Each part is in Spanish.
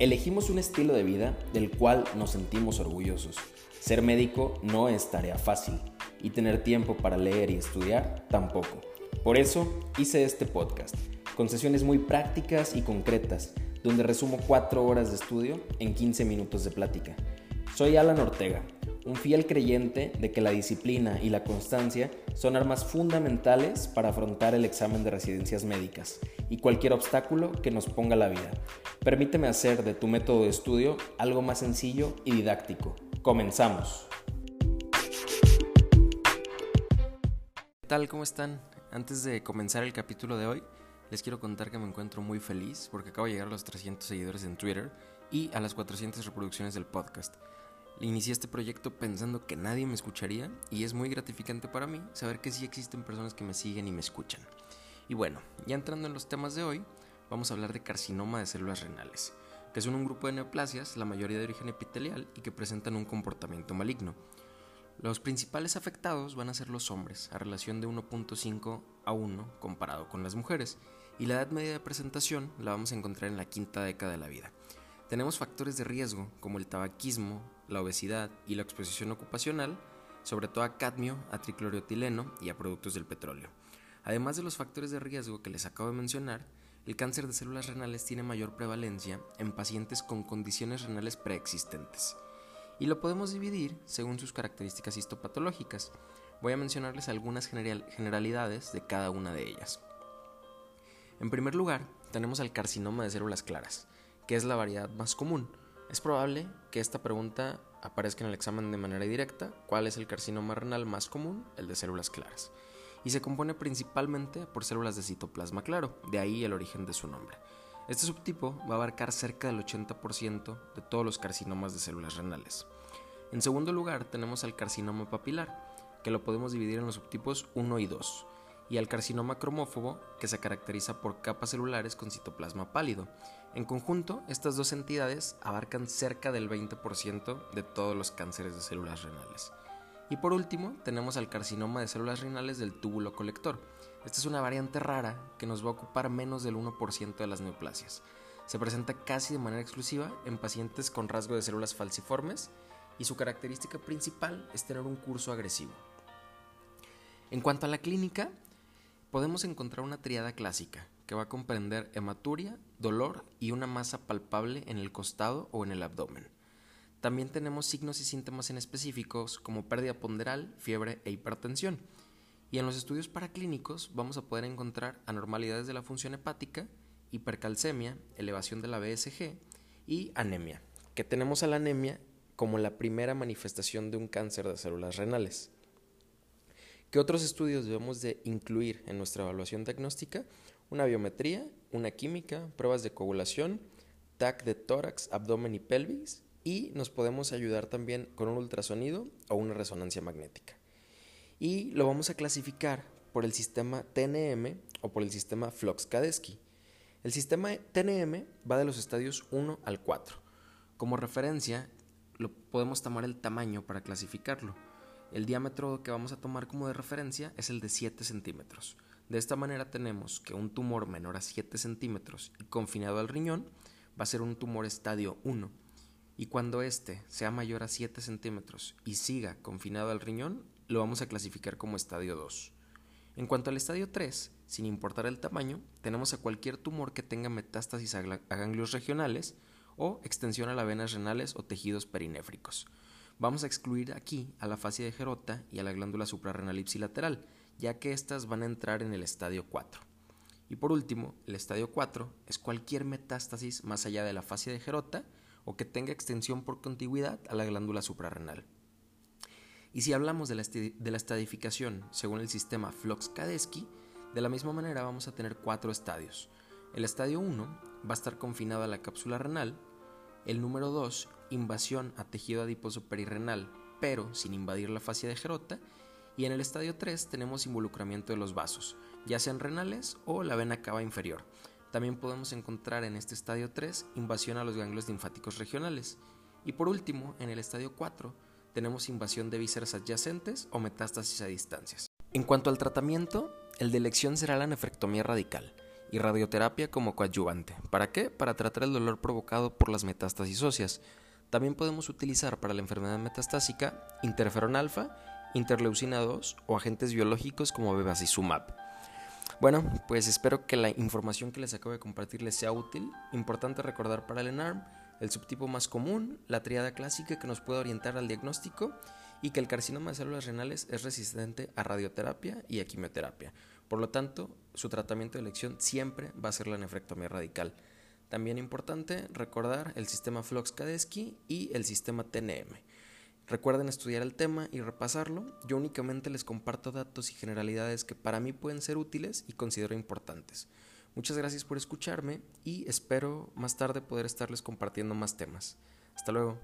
Elegimos un estilo de vida del cual nos sentimos orgullosos. Ser médico no es tarea fácil y tener tiempo para leer y estudiar tampoco. Por eso hice este podcast, con sesiones muy prácticas y concretas, donde resumo 4 horas de estudio en 15 minutos de plática. Soy Alan Ortega, un fiel creyente de que la disciplina y la constancia son armas fundamentales para afrontar el examen de residencias médicas y cualquier obstáculo que nos ponga la vida. Permíteme hacer de tu método de estudio algo más sencillo y didáctico. Comenzamos. ¿Qué tal? ¿Cómo están? Antes de comenzar el capítulo de hoy, les quiero contar que me encuentro muy feliz porque acabo de llegar a los 300 seguidores en Twitter y a las 400 reproducciones del podcast. Inicié este proyecto pensando que nadie me escucharía y es muy gratificante para mí saber que sí existen personas que me siguen y me escuchan. Y bueno, ya entrando en los temas de hoy, vamos a hablar de carcinoma de células renales, que son un grupo de neoplasias, la mayoría de origen epitelial y que presentan un comportamiento maligno. Los principales afectados van a ser los hombres, a relación de 1.5 a 1 comparado con las mujeres, y la edad media de presentación la vamos a encontrar en la quinta década de la vida. Tenemos factores de riesgo como el tabaquismo, la obesidad y la exposición ocupacional, sobre todo a cadmio, a tricloriotileno y a productos del petróleo. Además de los factores de riesgo que les acabo de mencionar, el cáncer de células renales tiene mayor prevalencia en pacientes con condiciones renales preexistentes. Y lo podemos dividir según sus características histopatológicas. Voy a mencionarles algunas generalidades de cada una de ellas. En primer lugar, tenemos el carcinoma de células claras, que es la variedad más común, es probable que esta pregunta aparezca en el examen de manera directa, ¿cuál es el carcinoma renal más común? El de células claras. Y se compone principalmente por células de citoplasma claro, de ahí el origen de su nombre. Este subtipo va a abarcar cerca del 80% de todos los carcinomas de células renales. En segundo lugar tenemos al carcinoma papilar, que lo podemos dividir en los subtipos 1 y 2, y al carcinoma cromófobo, que se caracteriza por capas celulares con citoplasma pálido, en conjunto, estas dos entidades abarcan cerca del 20% de todos los cánceres de células renales. Y por último, tenemos al carcinoma de células renales del túbulo colector. Esta es una variante rara que nos va a ocupar menos del 1% de las neoplasias. Se presenta casi de manera exclusiva en pacientes con rasgo de células falciformes y su característica principal es tener un curso agresivo. En cuanto a la clínica, podemos encontrar una triada clásica, que va a comprender hematuria, dolor y una masa palpable en el costado o en el abdomen. También tenemos signos y síntomas en específicos como pérdida ponderal, fiebre e hipertensión. Y en los estudios paraclínicos vamos a poder encontrar anormalidades de la función hepática, hipercalcemia, elevación de la BSG y anemia, que tenemos a la anemia como la primera manifestación de un cáncer de células renales. ¿Qué otros estudios debemos de incluir en nuestra evaluación diagnóstica? una biometría, una química, pruebas de coagulación, TAC de tórax, abdomen y pelvis y nos podemos ayudar también con un ultrasonido o una resonancia magnética. Y lo vamos a clasificar por el sistema TNM o por el sistema Flox-Kadesky. El sistema TNM va de los estadios 1 al 4. Como referencia, lo podemos tomar el tamaño para clasificarlo. El diámetro que vamos a tomar como de referencia es el de 7 centímetros. De esta manera tenemos que un tumor menor a 7 centímetros y confinado al riñón va a ser un tumor estadio 1. Y cuando éste sea mayor a 7 centímetros y siga confinado al riñón, lo vamos a clasificar como estadio 2. En cuanto al estadio 3, sin importar el tamaño, tenemos a cualquier tumor que tenga metástasis a ganglios regionales o extensión a las venas renales o tejidos perinéfricos. Vamos a excluir aquí a la fascia de Gerota y a la glándula suprarrenal ipsilateral, ya que éstas van a entrar en el estadio 4. Y por último, el estadio 4 es cualquier metástasis más allá de la fascia de Gerota o que tenga extensión por contigüidad a la glándula suprarrenal. Y si hablamos de la, de estadificación según el sistema Flox-Kadesky, de la misma manera vamos a tener cuatro estadios. El estadio 1 va a estar confinado a la cápsula renal, el número 2, invasión a tejido adiposo perirrenal, pero sin invadir la fascia de Gerota, y en el estadio 3 tenemos involucramiento de los vasos, ya sean renales o la vena cava inferior. También podemos encontrar en este estadio 3 invasión a los ganglios linfáticos regionales. Y por último, en el estadio 4 tenemos invasión de vísceras adyacentes o metástasis a distancias. En cuanto al tratamiento, el de elección será la nefrectomía radical y radioterapia como coadyuvante. ¿Para qué? Para tratar el dolor provocado por las metástasis óseas. También podemos utilizar para la enfermedad metastásica interferón alfa, interleucina 2 o agentes biológicos como bevacizumab. Bueno, pues espero que la información que les acabo de compartir les sea útil. Importante recordar para el ENARM el subtipo más común, la triada clásica que nos puede orientar al diagnóstico y que el carcinoma de células renales es resistente a radioterapia y a quimioterapia. Por lo tanto, su tratamiento de elección siempre va a ser la nefrectomía radical. También importante recordar el sistema Flox-Kadesky y el sistema TNM. Recuerden estudiar el tema y repasarlo. Yo únicamente les comparto datos y generalidades que para mí pueden ser útiles y considero importantes. Muchas gracias por escucharme y espero más tarde poder estarles compartiendo más temas. Hasta luego.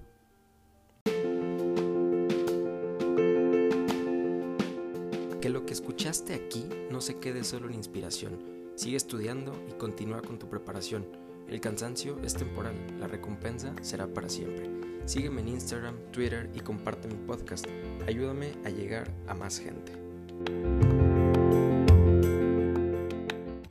Que lo que escuchaste aquí no se quede solo en inspiración. Sigue estudiando y continúa con tu preparación. El cansancio es temporal, la recompensa será para siempre. Sígueme en Instagram, Twitter y comparte mi podcast. Ayúdame a llegar a más gente.